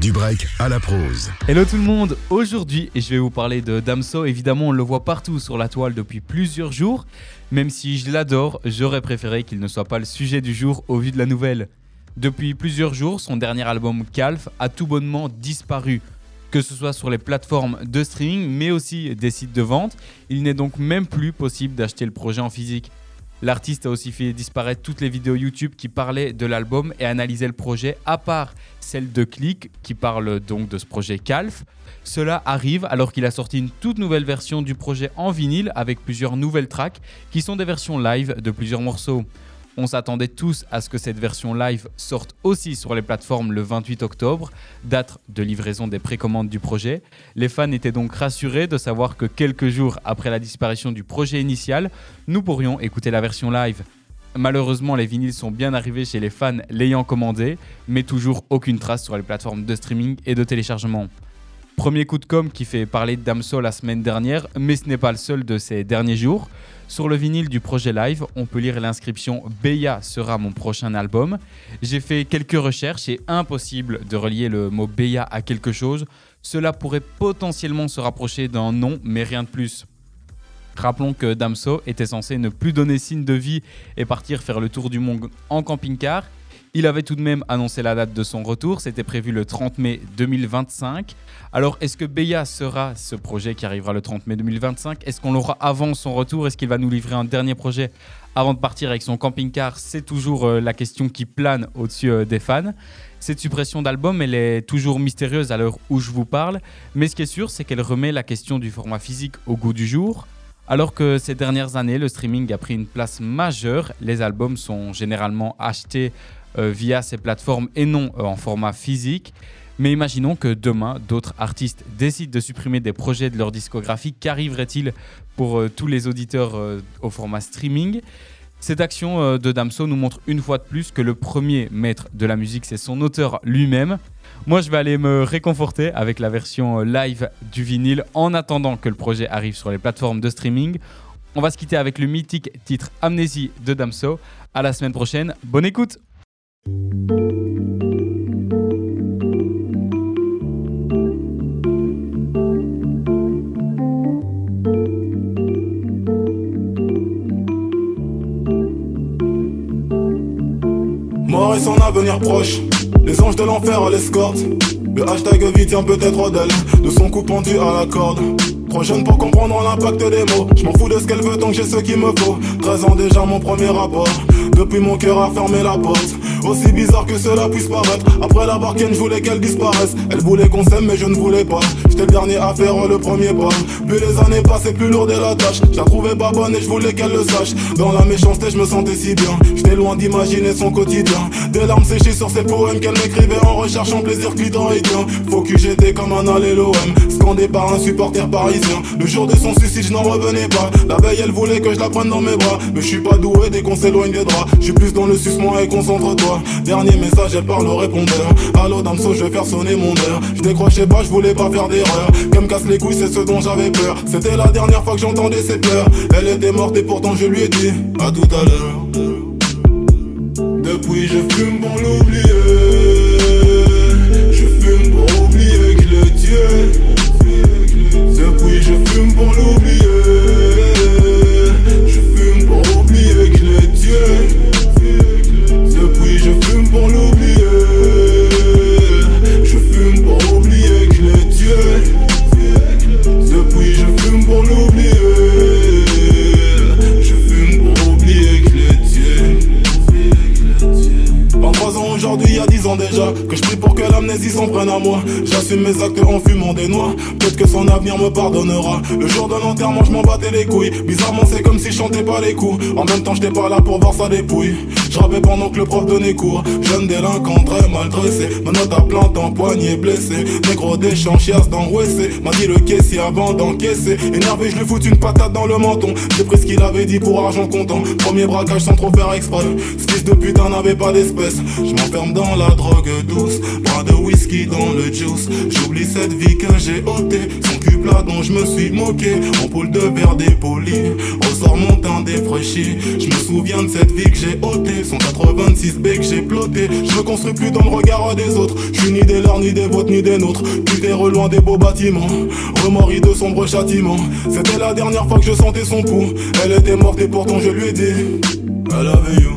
Du break à la prose. Hello tout le monde, aujourd'hui je vais vous parler de Damso, évidemment on le voit partout sur la toile depuis plusieurs jours, même si je l'adore, j'aurais préféré qu'il ne soit pas le sujet du jour au vu de la nouvelle. Depuis plusieurs jours, son dernier album Calf a tout bonnement disparu, que ce soit sur les plateformes de streaming mais aussi des sites de vente, il n'est donc même plus possible d'acheter le projet en physique. L'artiste a aussi fait disparaître toutes les vidéos YouTube qui parlaient de l'album et analysaient le projet, à part celle de Click qui parle donc de ce projet Calf. Cela arrive alors qu'il a sorti une toute nouvelle version du projet en vinyle avec plusieurs nouvelles tracks qui sont des versions live de plusieurs morceaux. On s'attendait tous à ce que cette version live sorte aussi sur les plateformes le 28 octobre, date de livraison des précommandes du projet. Les fans étaient donc rassurés de savoir que quelques jours après la disparition du projet initial, nous pourrions écouter la version live. Malheureusement, les vinyles sont bien arrivés chez les fans l'ayant commandé, mais toujours aucune trace sur les plateformes de streaming et de téléchargement. Premier coup de com qui fait parler de Damso la semaine dernière, mais ce n'est pas le seul de ces derniers jours. Sur le vinyle du projet live, on peut lire l'inscription Beya sera mon prochain album. J'ai fait quelques recherches et impossible de relier le mot Beya à quelque chose. Cela pourrait potentiellement se rapprocher d'un nom, mais rien de plus. Rappelons que Damso était censé ne plus donner signe de vie et partir faire le tour du monde en camping-car. Il avait tout de même annoncé la date de son retour, c'était prévu le 30 mai 2025. Alors est-ce que Beya sera ce projet qui arrivera le 30 mai 2025 Est-ce qu'on l'aura avant son retour? Est-ce qu'il va nous livrer un dernier projet avant de partir avec son camping-car? C'est toujours euh, la question qui plane au-dessus euh, des fans. Cette suppression d'album, elle est toujours mystérieuse à l'heure où je vous parle, mais ce qui est sûr, c'est qu'elle remet la question du format physique au goût du jour. Alors que ces dernières années, le streaming a pris une place majeure, les albums sont généralement achetés via ces plateformes et non euh, en format physique. Mais imaginons que demain, d'autres artistes décident de supprimer des projets de leur discographie. Qu'arriverait-il pour euh, tous les auditeurs au format streaming? Cette action de Damso nous montre une fois de plus que le premier maître de la musique, c'est son auteur lui-même. Moi, je vais aller me réconforter avec la version live du vinyle en attendant que le projet arrive sur les plateformes de streaming. On va se quitter avec le mythique titre Amnésie de Damso. À la semaine prochaine. Bonne écoute! Mort et son avenir proche, les anges de l'enfer à l'escorte. Le hashtag vite tient peut-être d'elle, de son coup pendu à la corde. Trop jeune pour comprendre l'impact des mots. Je m'en fous de ce qu'elle veut tant que j'ai ce qu'il me faut. 13 ans déjà mon premier rapport. Depuis mon cœur a fermé la porte. Aussi bizarre que cela puisse paraître. Après la barquette, je voulais qu'elle disparaisse. Elle voulait qu'on s'aime, mais je ne voulais pas. J'étais le dernier à faire le premier pas. Plus les années passaient, plus lourde est la tâche. Je la trouvais pas bonne et je voulais qu'elle le sache. Dans la méchanceté, je me sentais si bien. J'étais loin d'imaginer son quotidien. Des larmes séchées sur ses poèmes qu'elle m'écrivait en recherchant plaisir bien. Faut que j'étais comme un alléloème. Scandé par un supporter parisien. Le jour de son suicide, je n'en revenais pas. La veille, elle voulait que je la prenne dans mes bras. Mais je suis pas doué dès qu'on s'éloigne des draps. Je suis plus dans le sucement et concentre-toi. Dernier message, elle parle au répondeur. Allô Damso, je vais faire sonner mon heure. Je décrochais pas, je voulais pas faire d'erreur. Qu'elle me casse les couilles, c'est ce dont j'avais peur. C'était la dernière fois que j'entendais ses pleurs. Elle était morte et pourtant je lui ai dit à tout à l'heure. Depuis je fume pour l'oublier. 10 ans déjà Que je prie pour que l'amnésie s'en prenne à moi. J'assume mes actes en fumant des noix. Peut-être que son avenir me pardonnera. Le jour de l'enterrement, je m'en battais les couilles. Bizarrement, c'est comme si je chantais pas les coups. En même temps, j'étais pas là pour voir sa dépouille. Je pendant que le prof donnait cours. Jeune délinquant, très mal dressé. Ma note à plante en poignet blessé Négro des champs, chiasse dans WC M'a dit le caissier avant d'encaisser. Énervé, je lui fous une patate dans le menton. J'ai pris ce qu'il avait dit pour argent comptant. Premier braquage sans trop faire exprès. Ce fils de putain n'avait pas d'espèce. Je m'enferme dans la drogue douce Bras de whisky dans le juice. J'oublie cette vie que j'ai ôtée. Son cul plat dont je me suis moqué. En poule de verre dépoli. Ressort mon teint défraîchi. Je me souviens de cette vie que j'ai ôtée. Son 86 B que j'ai ploté. Je me construis plus dans le regard des autres. Je suis ni des leurs, ni des vôtres, ni des nôtres. Des loin des beaux bâtiments. Remorri de sombres châtiments. C'était la dernière fois que je sentais son pouls. Elle était morte et pourtant je lui ai dit. I love you.